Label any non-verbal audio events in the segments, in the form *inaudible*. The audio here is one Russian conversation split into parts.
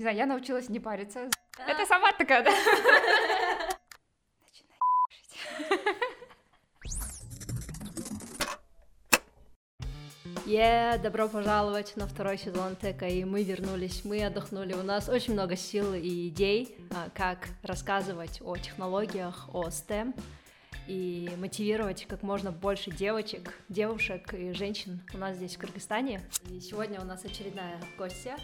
Не знаю, я научилась не париться. Это сама такая, да? Начинай Yeah, добро пожаловать на второй сезон Тека, и мы вернулись, мы отдохнули. У нас очень много сил и идей, а, как рассказывать о технологиях, о STEM, и мотивировать как можно больше девочек, девушек и женщин у нас здесь в Кыргызстане. И сегодня у нас очередная гостья.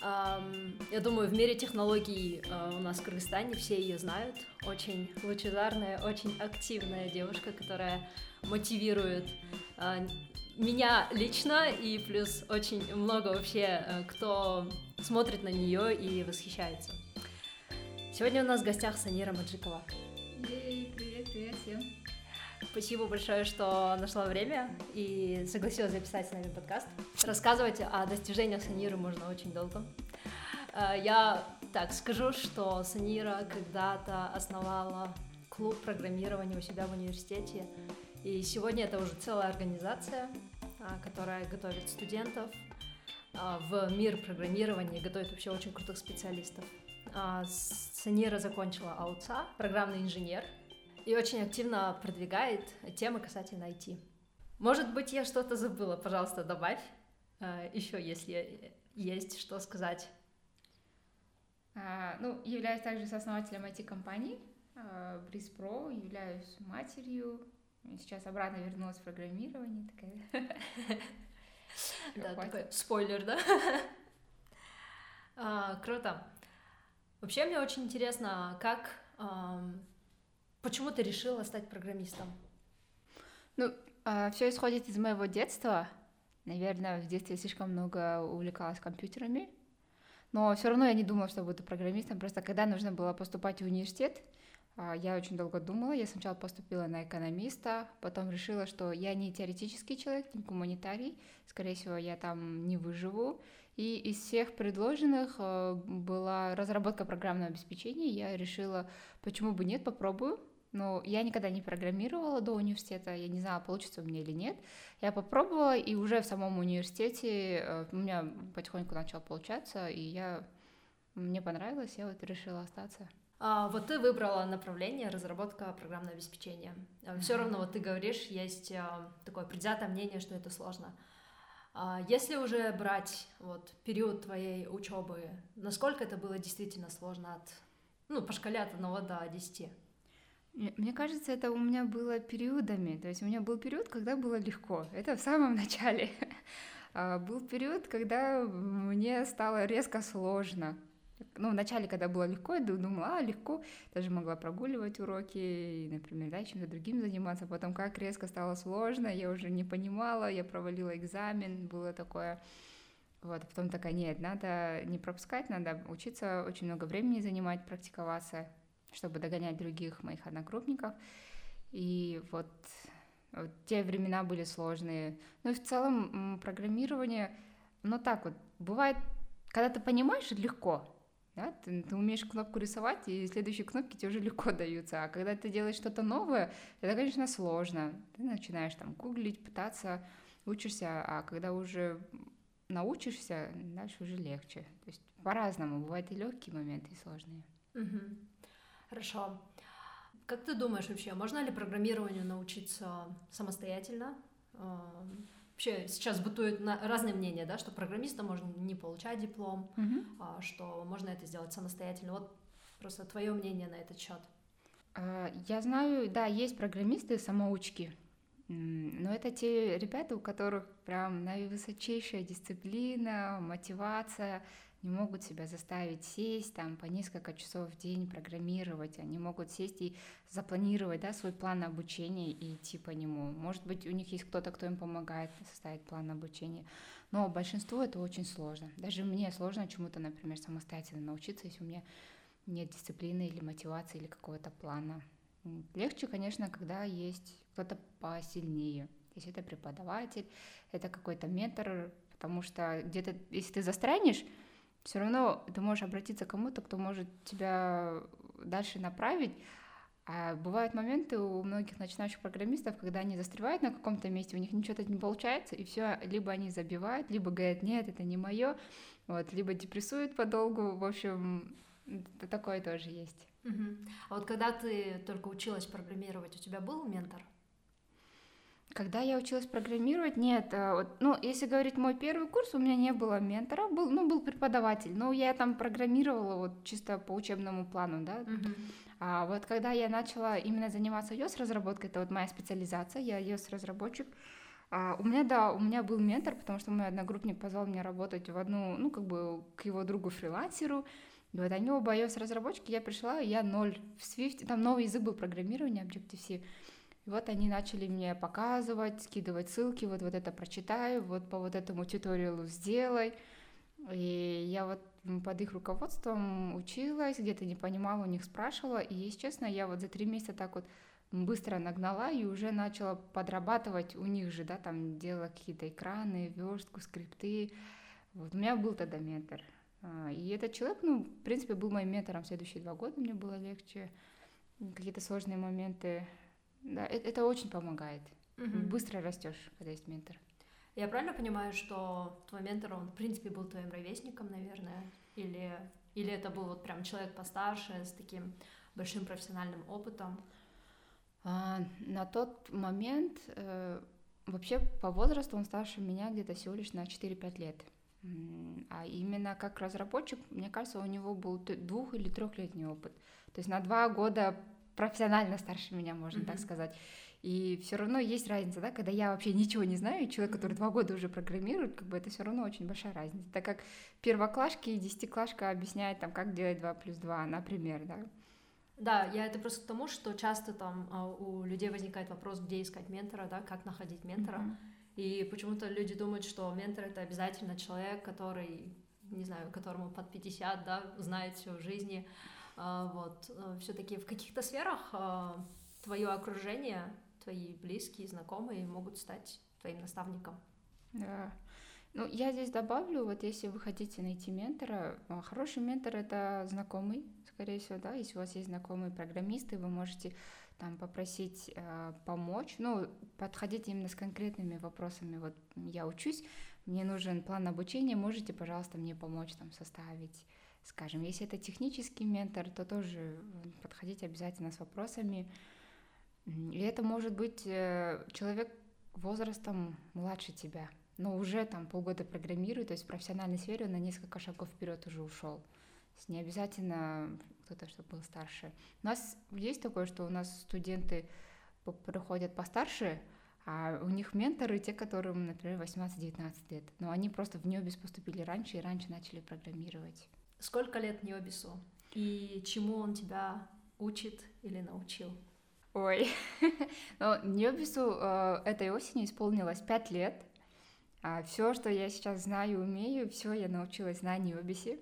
Я думаю, в мире технологий а, у нас в Кыргызстане все ее знают. Очень лучезарная, очень активная девушка, которая мотивирует а, меня лично и плюс очень много вообще, а, кто смотрит на нее и восхищается. Сегодня у нас в гостях Санира Маджикова. Привет, привет всем. Спасибо большое, что нашла время и согласилась записать с нами подкаст. Рассказывать о достижениях Саниры можно очень долго. Э, я так скажу, что Санира когда-то основала клуб программирования у себя в университете, и сегодня это уже целая организация, э, которая готовит студентов э, в мир программирования и готовит вообще очень крутых специалистов. Санира закончила АУЦА, программный инженер, и очень активно продвигает темы касательно IT. Может быть, я что-то забыла, пожалуйста, добавь э, еще, если есть что сказать. А, ну, являюсь также сооснователем IT-компании а, являюсь матерью, сейчас обратно вернулась в программирование, такая... Да, *laughs* такой спойлер, да? *laughs* А, круто. Вообще мне очень интересно, как Почему ты решила стать программистом? Ну, а, все исходит из моего детства. Наверное, в детстве слишком много увлекалась компьютерами. Но все равно я не думала, что буду программистом. Просто когда нужно было поступать в университет, а, я очень долго думала. Я сначала поступила на экономиста, потом решила, что я не теоретический человек, не гуманитарий. Скорее всего, я там не выживу. И из всех предложенных а, была разработка программного обеспечения. Я решила, почему бы нет, попробую. Но я никогда не программировала до университета, я не знала, получится у меня или нет. Я попробовала, и уже в самом университете э, у меня потихоньку начало получаться, и я мне понравилось, я вот решила остаться. А, вот ты выбрала направление разработка программного обеспечения. А, Все равно вот ты говоришь, есть а, такое предвзятое мнение, что это сложно. А, если уже брать вот период твоей учебы, насколько это было действительно сложно от, ну, по шкале от 1 до 10? Мне кажется, это у меня было периодами. То есть у меня был период, когда было легко. Это в самом *laughs* начале. А был период, когда мне стало резко сложно. Ну, в начале, когда было легко, я думала, а, легко, даже могла прогуливать уроки, и, например, да, чем-то другим заниматься. Потом, как резко стало сложно, я уже не понимала, я провалила экзамен, было такое... Вот, потом такая, нет, надо не пропускать, надо учиться, очень много времени занимать, практиковаться чтобы догонять других моих одногруппников. И вот, вот те времена были сложные. Ну и в целом программирование, ну так вот, бывает, когда ты понимаешь, легко, да? ты, ты умеешь кнопку рисовать, и следующие кнопки тебе уже легко даются. А когда ты делаешь что-то новое, это, конечно, сложно. Ты начинаешь там гуглить, пытаться, учишься, а когда уже научишься, дальше уже легче. То есть по-разному. Бывают и легкие моменты, и сложные. Угу. Хорошо. Как ты думаешь вообще, можно ли программированию научиться самостоятельно? Вообще сейчас бытуют разные мнения, да, что программиста можно не получать диплом, mm-hmm. что можно это сделать самостоятельно. Вот просто твое мнение на этот счет. А, я знаю, да, есть программисты самоучки, но это те ребята, у которых прям наивысочайшая дисциплина, мотивация, не могут себя заставить сесть там по несколько часов в день программировать, они могут сесть и запланировать да, свой план обучения и идти по нему. Может быть, у них есть кто-то, кто им помогает составить план обучения, но большинству это очень сложно. Даже мне сложно чему-то, например, самостоятельно научиться, если у меня нет дисциплины или мотивации или какого-то плана. Легче, конечно, когда есть кто-то посильнее. Если это преподаватель, это какой-то ментор, потому что где-то, если ты застрянешь, все равно ты можешь обратиться к кому-то, кто может тебя дальше направить. А бывают моменты у многих начинающих программистов, когда они застревают на каком-то месте, у них ничего то не получается, и все, либо они забивают, либо говорят, нет, это не мое, вот, либо депрессуют подолгу, в общем, такое тоже есть. Угу. А вот когда ты только училась программировать, у тебя был ментор? Когда я училась программировать, нет, э, вот, ну, если говорить мой первый курс, у меня не было ментора, был, ну, был преподаватель, но я там программировала вот чисто по учебному плану, да. Uh-huh. А вот когда я начала именно заниматься iOS-разработкой, это вот моя специализация, я iOS-разработчик, а, у меня, да, у меня был ментор, потому что мой одногруппник позвал меня работать в одну, ну, как бы к его другу-фрилансеру, и вот они оба iOS-разработчики, я пришла, я ноль в Swift, там новый язык был программирования, Objective-C, вот они начали мне показывать, скидывать ссылки, вот, вот это прочитай, вот по вот этому туториалу сделай. И я вот под их руководством училась, где-то не понимала, у них спрашивала. И, если честно, я вот за три месяца так вот быстро нагнала и уже начала подрабатывать у них же, да, там делала какие-то экраны, верстку, скрипты. Вот у меня был тогда ментор. А, и этот человек, ну, в принципе, был моим ментором следующие два года, мне было легче. Какие-то сложные моменты да, это, это очень помогает. Угу. Быстро растешь, когда есть ментор. Я правильно понимаю, что твой ментор, он, в принципе, был твоим ровесником, наверное? Или, или это был вот прям человек постарше, с таким большим профессиональным опытом? А, на тот момент, э, вообще по возрасту он старше меня где-то всего лишь на 4-5 лет. А именно как разработчик, мне кажется, у него был двух- или трехлетний опыт. То есть на два года профессионально старше меня, можно mm-hmm. так сказать. И все равно есть разница, да, когда я вообще ничего не знаю, и человек, который два года уже программирует, как бы это все равно очень большая разница. Так как первоклашки и десятиклашка объясняет там, как делать 2 плюс 2, например, да. Да, я это просто к тому, что часто там а, у людей возникает вопрос, где искать ментора, да, как находить ментора. Mm-hmm. И почему-то люди думают, что ментор это обязательно человек, который, не знаю, которому под 50, да, знает все в жизни, вот, э, все-таки в каких-то сферах а, твое окружение, твои близкие, знакомые могут стать твоим наставником. Да. Ну, я здесь добавлю, вот если вы хотите найти ментора, а, хороший ментор — это знакомый, скорее всего, да, если у вас есть знакомые программисты, вы можете там попросить э, помочь, ну, подходите именно с конкретными вопросами, вот я учусь, мне нужен план обучения, можете, пожалуйста, мне помочь там составить скажем. Если это технический ментор, то тоже подходите обязательно с вопросами. И это может быть э, человек возрастом младше тебя, но уже там полгода программирует, то есть в профессиональной сфере он на несколько шагов вперед уже ушел. Не обязательно кто-то, чтобы был старше. У нас есть такое, что у нас студенты приходят постарше, а у них менторы те, которым, например, 18-19 лет. Но они просто в НИОБИС поступили раньше и раньше начали программировать. Сколько лет Ньобису? И чему он тебя учит или научил? Ой, *laughs* ну, Ньобису э, этой осенью исполнилось пять лет. А все, что я сейчас знаю умею, все я научилась на Ньобисе,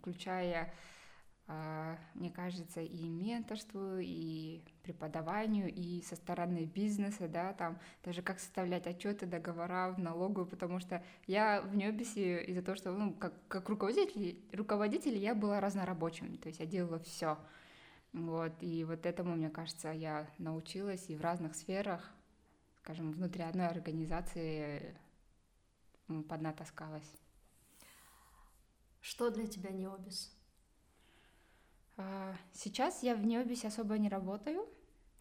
включая мне кажется, и менторству, и преподаванию, и со стороны бизнеса, да, там даже как составлять отчеты, договора в налоговую, потому что я в Небисе из-за того, что, ну, как, как руководитель, руководитель я была разнорабочим, то есть я делала все. Вот, и вот этому, мне кажется, я научилась и в разных сферах, скажем, внутри одной организации поднатаскалась. Что для тебя? А, сейчас я в Необисе особо не работаю.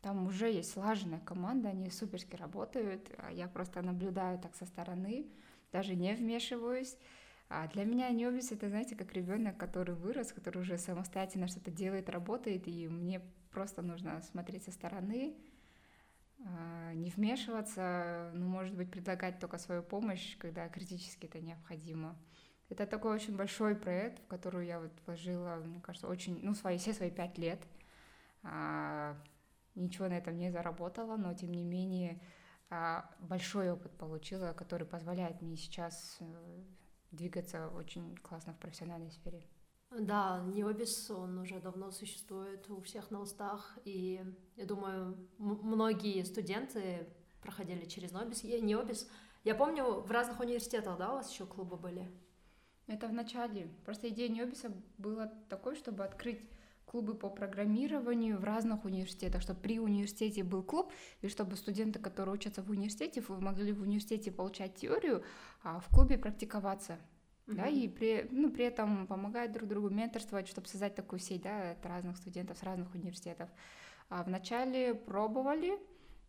Там уже есть слаженная команда, они суперски работают. А я просто наблюдаю так со стороны, даже не вмешиваюсь. А для меня Необис это, знаете, как ребенок, который вырос, который уже самостоятельно что-то делает, работает, и мне просто нужно смотреть со стороны, а, не вмешиваться, ну, может быть, предлагать только свою помощь, когда критически это необходимо. Это такой очень большой проект, в который я вот вложила, мне кажется, очень, ну, свои, все свои пять лет. А, ничего на этом не заработала, но тем не менее а, большой опыт получила, который позволяет мне сейчас э, двигаться очень классно в профессиональной сфере. Да, Необис, он уже давно существует у всех на устах, и я думаю, многие студенты проходили через Нобис, Необис. Я помню, в разных университетах, да, у вас еще клубы были? Это в начале. Просто идея Небиса была такой, чтобы открыть клубы по программированию в разных университетах, чтобы при университете был клуб, и чтобы студенты, которые учатся в университете, могли в университете получать теорию, а в клубе практиковаться. mm-hmm. да, и при, ну, при этом помогать друг другу, менторствовать, чтобы создать такую сеть, да, от разных студентов с разных университетов. А вначале пробовали,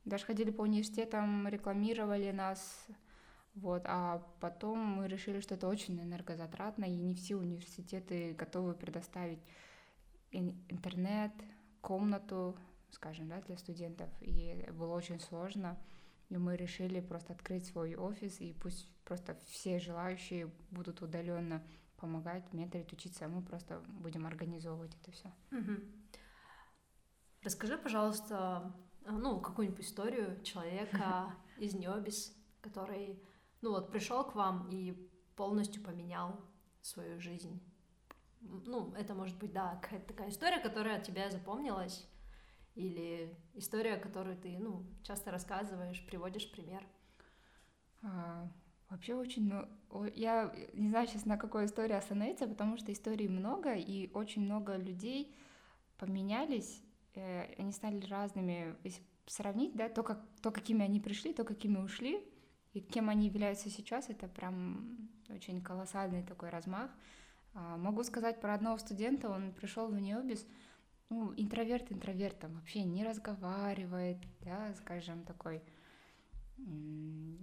даже ходили по университетам, рекламировали нас, вот, а потом мы решили, что это очень энергозатратно, и не все университеты готовы предоставить интернет, комнату, скажем, да, для студентов, и было очень сложно, и мы решили просто открыть свой офис, и пусть просто все желающие будут удаленно помогать, менторить, учиться, а мы просто будем организовывать это все. Угу. Расскажи, пожалуйста, ну, какую-нибудь историю человека *laughs* из Небис, который, ну вот, пришел к вам и полностью поменял свою жизнь. Ну, это может быть, да, какая-то такая история, которая от тебя запомнилась, или история, которую ты, ну, часто рассказываешь, приводишь пример. А, вообще очень, ну, я не знаю сейчас на какой истории остановиться, потому что историй много, и очень много людей поменялись, э, они стали разными. Если сравнить, да, то, как, то, какими они пришли, то, какими ушли, и кем они являются сейчас, это прям очень колоссальный такой размах. А, могу сказать про одного студента, он пришел в Необис, ну, интроверт интровертом, вообще не разговаривает, да, скажем, такой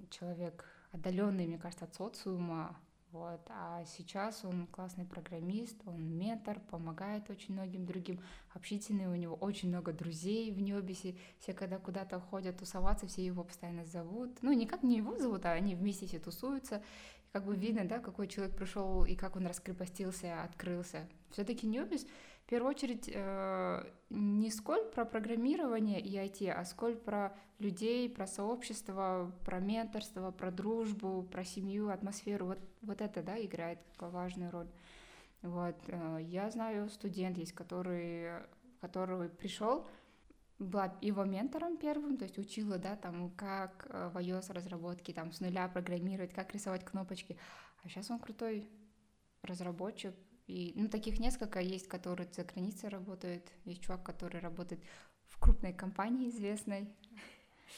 человек отдаленный, мне кажется, от социума, вот. А сейчас он классный программист, он ментор, помогает очень многим другим, общительный, у него очень много друзей в Небисе, все когда куда-то ходят тусоваться, все его постоянно зовут, ну, никак не его зовут, а они вместе все тусуются, как бы видно, да, какой человек пришел и как он раскрепостился, открылся. Все-таки Небис в первую очередь э, не сколь про программирование и IT, а сколь про людей, про сообщество, про менторство, про дружбу, про семью, атмосферу. Вот, вот это, да, играет важную роль. Вот. Э, я знаю студент есть, который, который пришел, была его ментором первым, то есть учила, да, там, как э, в iOS разработке, там, с нуля программировать, как рисовать кнопочки. А сейчас он крутой разработчик, и, ну, таких несколько есть, которые за границей работают. Есть чувак, который работает в крупной компании известной.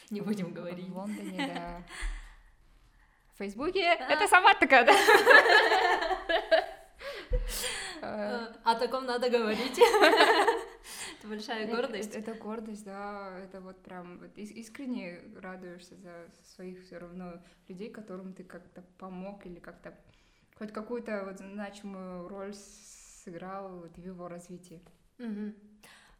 Не будем говорить. В Лондоне, да. *laughs* В Фейсбуке это *laughs* сама такая, да? О таком надо говорить. *laughs* Это большая гордость. Это гордость, да. Это вот прям искренне радуешься за своих все равно людей, которым ты как-то помог или как-то хоть какую-то вот значимую роль сыграл вот в его развитии. Угу.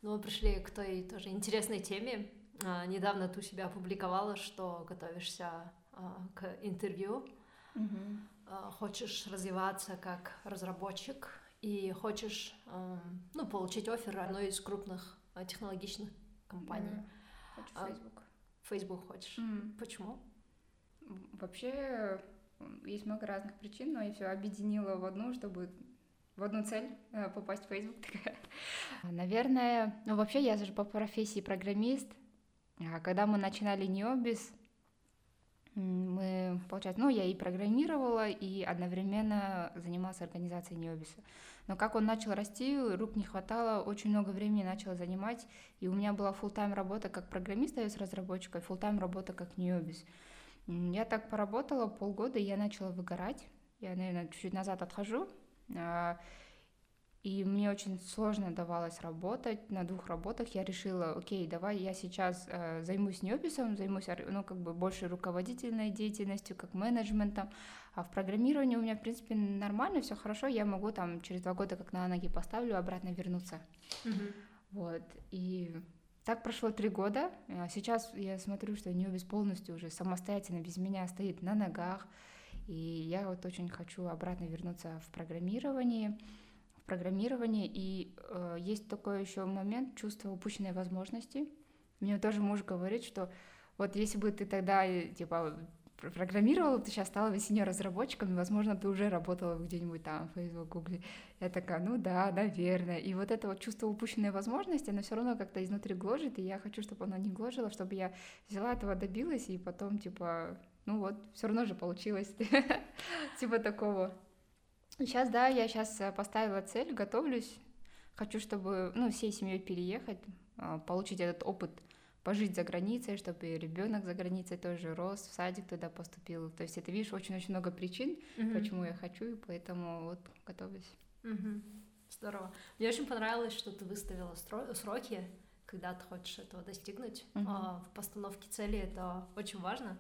Ну, мы пришли к той тоже интересной теме. А, недавно ты у себя опубликовала, что готовишься а, к интервью. Угу. А, хочешь развиваться как разработчик и хочешь а, ну, получить офер одной из крупных а, технологичных компаний. Mm. Хочу Facebook. Facebook хочешь. Mm. Почему? Вообще есть много разных причин, но я все объединила в одну, чтобы в одну цель э, попасть в Facebook. Наверное, ну вообще я же по профессии программист. А когда мы начинали Необис, мы, получается, ну, я и программировала, и одновременно занималась организацией Необиса. Но как он начал расти, рук не хватало, очень много времени начала занимать, и у меня была full тайм работа как программиста с разработчиком, full тайм работа как Необис. Я так поработала полгода, и я начала выгорать. Я, наверное, чуть-чуть назад отхожу. А, и мне очень сложно давалось работать на двух работах. Я решила, окей, давай я сейчас э, займусь неописом, займусь, ну, как бы больше руководительной деятельностью, как менеджментом. А в программировании у меня, в принципе, нормально, все хорошо. Я могу там через два года, как на ноги поставлю, обратно вернуться. Mm-hmm. Вот. И так прошло три года. А сейчас я смотрю, что Ньюбис полностью уже самостоятельно без меня стоит на ногах. И я вот очень хочу обратно вернуться в программирование. В программирование. И э, есть такой еще момент чувства упущенной возможности. Мне тоже муж говорит, что вот если бы ты тогда типа программировала, ты сейчас стала синьор разработчиком, и, возможно, ты уже работала где-нибудь там, в Facebook, Google. Я такая, ну да, наверное. И вот это вот чувство упущенной возможности, оно все равно как-то изнутри гложет, и я хочу, чтобы оно не гложило, чтобы я взяла этого, добилась, и потом, типа, ну вот, все равно же получилось. *laughs* Типа такого. Сейчас, да, я сейчас э, поставила цель, готовлюсь. Хочу, чтобы, ну, всей семьей переехать, а, получить этот опыт пожить за границей, чтобы ребенок за границей тоже рос, в садик туда поступил. То есть это, видишь, очень-очень много причин, mm-hmm. почему я хочу, и поэтому вот готовлюсь. Mm-hmm. Здорово. Мне очень понравилось, что ты выставила сроки, когда ты хочешь этого достигнуть. Mm-hmm. В постановке цели это очень важно.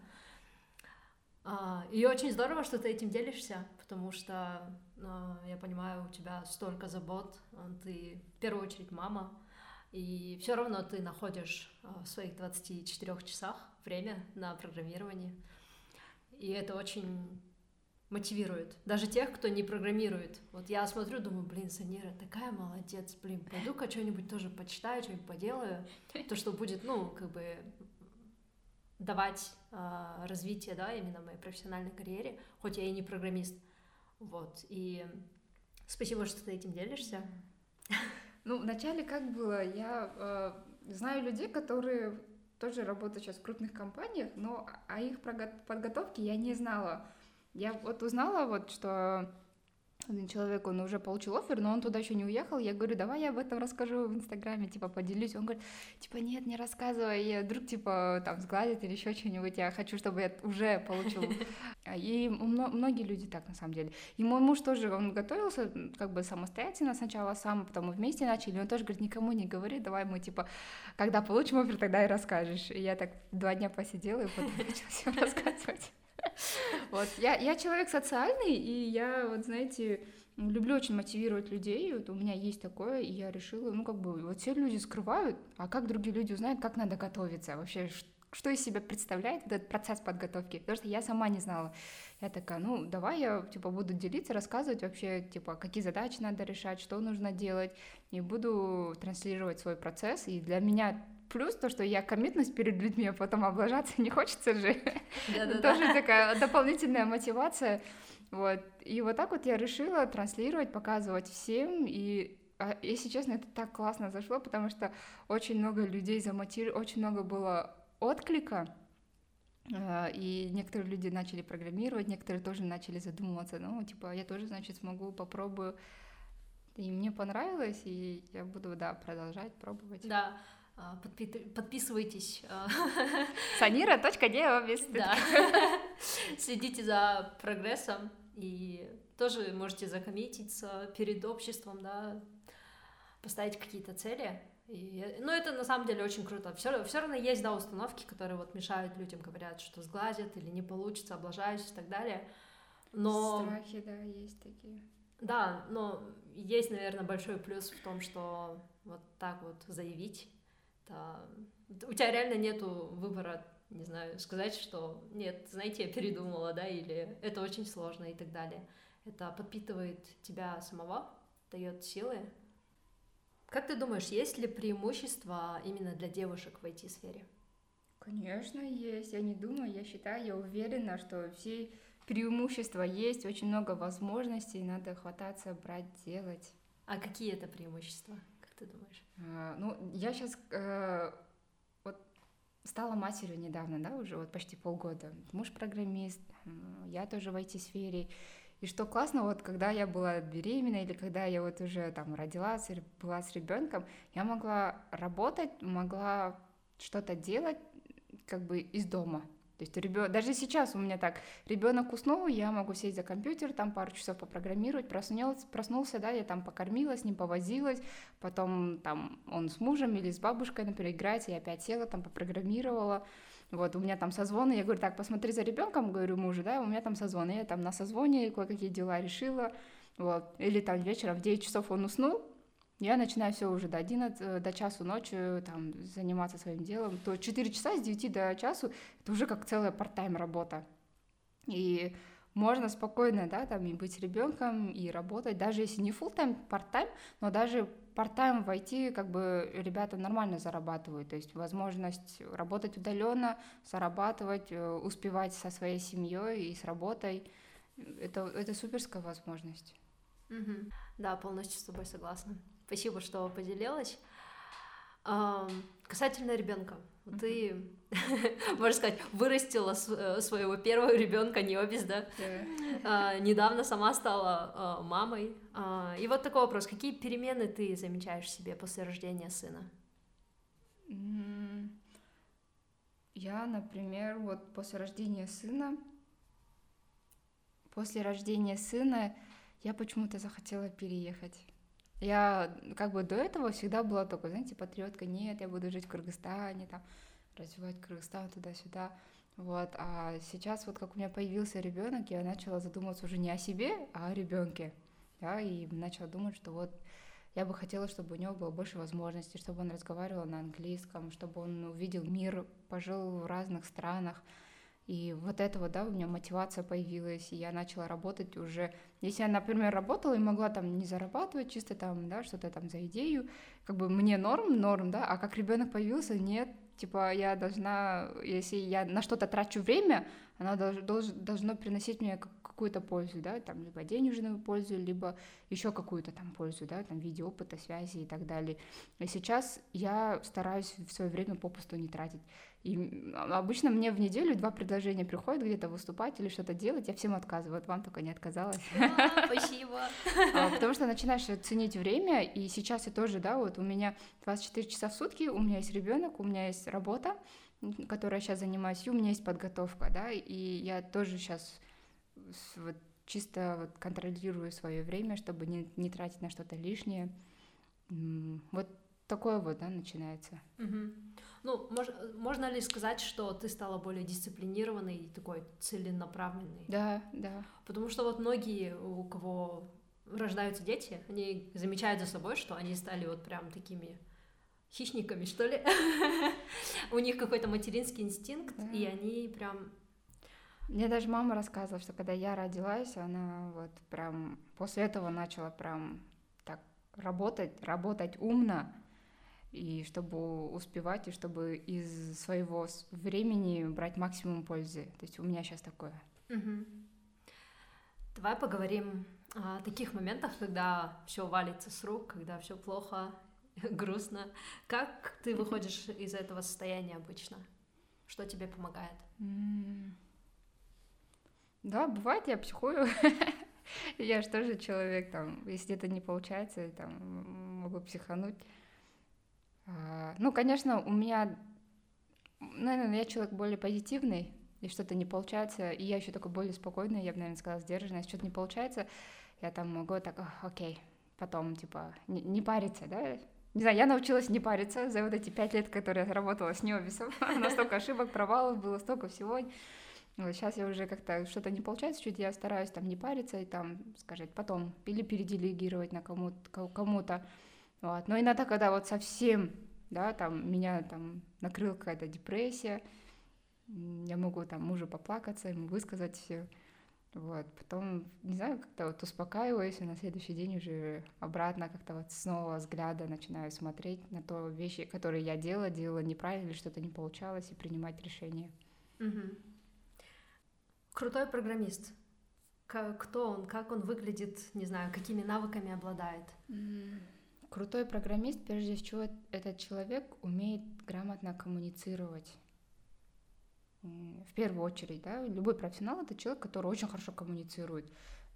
А, и очень здорово, что ты этим делишься, потому что а, я понимаю, у тебя столько забот, ты в первую очередь мама, и все равно ты находишь в своих 24 часах время на программирование. И это очень мотивирует. Даже тех, кто не программирует. Вот я смотрю, думаю, блин, Санира такая молодец, блин, пойду-ка что-нибудь тоже почитаю, что-нибудь поделаю. То, что будет, ну, как бы давать э, развитие, да, именно моей профессиональной карьере, хоть я и не программист. Вот, и спасибо, что ты этим делишься. Ну, вначале как было, я э, знаю людей, которые тоже работают сейчас в крупных компаниях, но о их подготовке я не знала. Я вот узнала вот, что один человек, он уже получил офер, но он туда еще не уехал. Я говорю, давай я об этом расскажу в Инстаграме, типа, поделюсь. Он говорит, типа, нет, не рассказывай, я вдруг, типа, там, сгладит или еще что-нибудь, я хочу, чтобы я уже получил. *laughs* И многие люди так, на самом деле. И мой муж тоже, он готовился, как бы, самостоятельно сначала сам, потом мы вместе начали. Он тоже говорит, никому не говори, давай мы, типа, когда получим офер, тогда и расскажешь. И я так два дня посидела и потом *laughs* начала всем рассказывать. Вот, я, я человек социальный, и я, вот, знаете, люблю очень мотивировать людей, вот у меня есть такое, и я решила, ну, как бы, вот все люди скрывают, а как другие люди узнают, как надо готовиться, вообще, что из себя представляет этот процесс подготовки, потому что я сама не знала. Я такая, ну, давай я, типа, буду делиться, рассказывать вообще, типа, какие задачи надо решать, что нужно делать, и буду транслировать свой процесс, и для меня Плюс то, что я коммитность перед людьми, а потом облажаться не хочется же. Тоже такая дополнительная мотивация. Вот. И вот так вот я решила транслировать, показывать всем. И, а, если честно, это так классно зашло, потому что очень много людей замотивировали, очень много было отклика. А, и некоторые люди начали программировать, некоторые тоже начали задумываться, ну, типа, я тоже, значит, смогу, попробую. И мне понравилось, и я буду, да, продолжать пробовать. Да, подписывайтесь. А. Санира.дева Да. Следите за прогрессом и тоже можете закоммититься перед обществом, да, поставить какие-то цели. И, ну, это на самом деле очень круто. Все, все равно есть, да, установки, которые вот мешают людям, говорят, что сглазят или не получится, облажаюсь и так далее. Но... Страхи, да, есть такие. Да, но есть, наверное, большой плюс в том, что вот так вот заявить а, у тебя реально нету выбора, не знаю, сказать, что нет, знаете, я передумала, да, или это очень сложно и так далее. Это подпитывает тебя самого, дает силы. Как ты думаешь, есть ли преимущества именно для девушек в IT-сфере? Конечно, есть. Я не думаю, я считаю, я уверена, что все преимущества есть, очень много возможностей, надо хвататься, брать, делать. А какие это преимущества? Ты думаешь? А, ну, я сейчас э, вот стала матерью недавно, да, уже вот почти полгода. Муж программист, я тоже в IT-сфере. И что классно, вот когда я была беременна или когда я вот уже там родилась, была с ребенком, я могла работать, могла что-то делать как бы из дома. То есть ребенок, даже сейчас у меня так, ребенок уснул, я могу сесть за компьютер, там пару часов попрограммировать, проснулся, проснулся, да, я там покормила, с ним повозилась, потом там он с мужем или с бабушкой, например, играет, я опять села, там попрограммировала, вот, у меня там созвоны, я говорю, так, посмотри за ребенком, говорю мужу, да, у меня там созвоны, я там на созвоне кое-какие дела решила, вот, или там вечером в 9 часов он уснул, я начинаю все уже до 11, э, до часу ночи там, заниматься своим делом, то 4 часа с 9 до часу это уже как целая парт-тайм работа. И можно спокойно, да, там и быть ребенком, и работать, даже если не full тайм part-time, но даже part-time войти, как бы ребята нормально зарабатывают, то есть возможность работать удаленно, зарабатывать, э, успевать со своей семьей и с работой, это, это суперская возможность. Угу. Да, полностью с тобой согласна. Спасибо, что поделилась. Касательно ребенка, ты, *laughs* можно сказать, вырастила э, своего первого ребенка не обез, да? А, недавно сама стала а, мамой. А, и вот такой вопрос: какие перемены ты замечаешь в себе после рождения сына? Я, например, вот после рождения сына, после рождения сына я почему-то захотела переехать. Я как бы до этого всегда была только, знаете, патриотка, нет, я буду жить в Кыргызстане, там, развивать Кыргызстан туда-сюда. Вот, а сейчас вот как у меня появился ребенок, я начала задумываться уже не о себе, а о ребенке, да, и начала думать, что вот я бы хотела, чтобы у него было больше возможностей, чтобы он разговаривал на английском, чтобы он увидел мир, пожил в разных странах. И вот этого, да, у меня мотивация появилась, и я начала работать уже. Если я, например, работала и могла там не зарабатывать, чисто там, да, что-то там за идею, как бы мне норм, норм, да, а как ребенок появился, нет, типа я должна, если я на что-то трачу время, оно долж, долж, должно приносить мне какую-то пользу, да, там, либо денежную пользу, либо еще какую-то там пользу, да, там, в виде опыта, связи и так далее. И сейчас я стараюсь в свое время попусту не тратить. И обычно мне в неделю два предложения приходят где-то выступать или что-то делать, я всем отказываю, вот вам только не отказалась. Спасибо. *laughs* А, потому что начинаешь ценить время, и сейчас я тоже, да, вот у меня 24 часа в сутки, у меня есть ребенок, у меня есть работа, которой я сейчас занимаюсь, и у меня есть подготовка, да, и я тоже сейчас вот чисто вот контролирую свое время, чтобы не, не тратить на что-то лишнее. Вот такое вот, да, начинается. Угу. Ну, мож, можно ли сказать, что ты стала более дисциплинированной и такой целенаправленной? Да, да. Потому что вот многие, у кого рождаются дети, они замечают за собой, что они стали вот прям такими хищниками, что ли. *laughs* У них какой-то материнский инстинкт, и они прям мне даже мама рассказывала, что когда я родилась, она вот прям после этого начала прям так работать, работать умно, и чтобы успевать, и чтобы из своего времени брать максимум пользы. То есть у меня сейчас такое. Угу. Давай поговорим о таких моментах, когда все валится с рук, когда все плохо, *laughs* грустно. Как ты выходишь из этого состояния обычно? Что тебе помогает? Да, бывает, я психую. *laughs* я же тоже человек, там, если это не получается, там, могу психануть. А, ну, конечно, у меня, наверное, я человек более позитивный, и что-то не получается, и я еще такой более спокойный, я бы, наверное, сказала, сдержанная, если что-то не получается, я там могу так, окей, потом, типа, не, не париться, да, не знаю, я научилась не париться за вот эти пять лет, которые я работала с Необисом. *laughs* Настолько ошибок, провалов было, столько всего. Вот сейчас я уже как-то что-то не получается, чуть я стараюсь там не париться и там сказать потом или переделегировать на кому-то, кому-то. Вот. Но иногда, когда вот совсем, да, там меня там накрыла какая-то депрессия, я могу там мужу поплакаться, ему высказать все. Вот, потом, не знаю, как-то вот успокаиваюсь, и на следующий день уже обратно как-то вот снова взгляда начинаю смотреть на то вещи, которые я делала, делала неправильно или что-то не получалось, и принимать решения. Угу. Крутой программист. Кто он, как он выглядит, не знаю, какими навыками обладает? Крутой программист, прежде всего, этот человек умеет грамотно коммуницировать. В первую очередь, да, любой профессионал это человек, который очень хорошо коммуницирует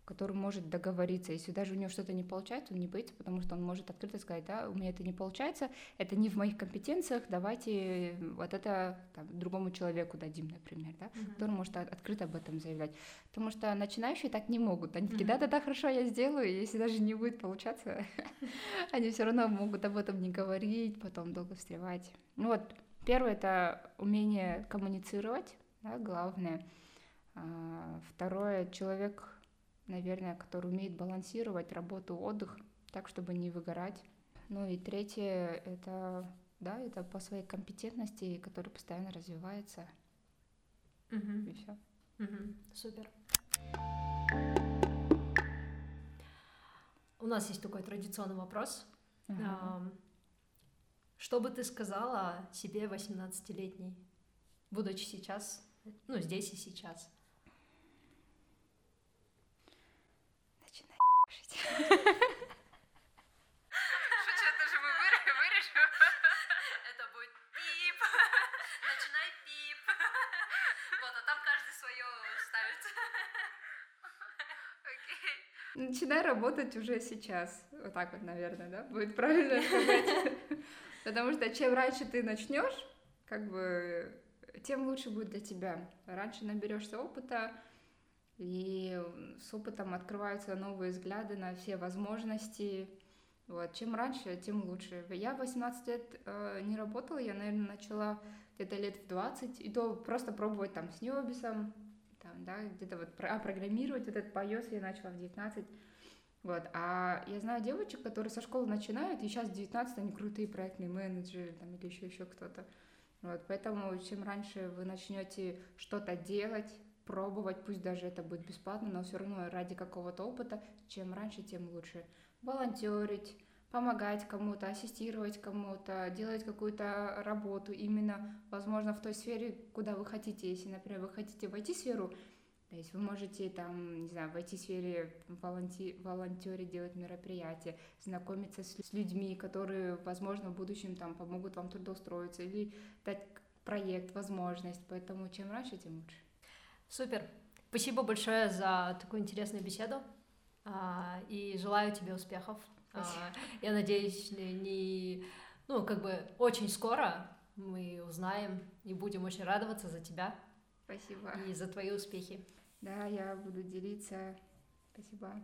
который может договориться. Если даже у него что-то не получается, он не боится, потому что он может открыто сказать, да, у меня это не получается, это не в моих компетенциях, давайте вот это там, другому человеку дадим, например, да, mm-hmm. который может открыто об этом заявлять. Потому что начинающие так не могут. Они такие, да-да-да, хорошо, я сделаю, если даже не будет получаться, *laughs* они все равно могут об этом не говорить, потом долго встревать. Ну вот, первое — это умение коммуницировать, да, главное. А, второе — человек наверное, который умеет балансировать работу, отдых, так, чтобы не выгорать. Ну и третье, это, да, это по своей компетентности, которая постоянно развивается. Угу. И все. Угу. Супер. У нас есть такой традиционный вопрос. Ага. Что бы ты сказала себе 18-летней, будучи сейчас, ну, здесь и сейчас? Шучу, это же мы вырежу. Это будет пип. Начинай пип. *laughs* Вот, а там каждый свое ставит. Окей. Начинай работать уже сейчас. Вот так вот, наверное, да? Будет правильно сказать. *laughs* Потому что чем раньше ты начнешь, как бы тем лучше будет для тебя. Раньше наберешься опыта, и с опытом открываются новые взгляды на все возможности. Вот. Чем раньше, тем лучше. Я 18 лет э, не работала, я, наверное, начала где-то лет в 20, и то просто пробовать там с Небисом, там, да, где-то вот а программировать вот этот iOS я начала в 19. Вот. А я знаю девочек, которые со школы начинают, и сейчас в 19 они крутые проектные менеджеры там, или еще еще кто-то. Вот. Поэтому чем раньше вы начнете что-то делать, пробовать, пусть даже это будет бесплатно, но все равно ради какого-то опыта, чем раньше, тем лучше. Волонтерить, помогать кому-то, ассистировать кому-то, делать какую-то работу именно, возможно, в той сфере, куда вы хотите. Если, например, вы хотите в IT-сферу, то есть вы можете там, не знаю, в IT-сфере волонти волонтерить, делать мероприятия, знакомиться с, с людьми, которые, возможно, в будущем там помогут вам трудоустроиться или дать проект, возможность. Поэтому чем раньше, тем лучше. Супер. Спасибо большое за такую интересную беседу. А, и желаю тебе успехов. А, я надеюсь, не, ну, как бы очень скоро мы узнаем и будем очень радоваться за тебя. Спасибо. И за твои успехи. Да, я буду делиться. Спасибо.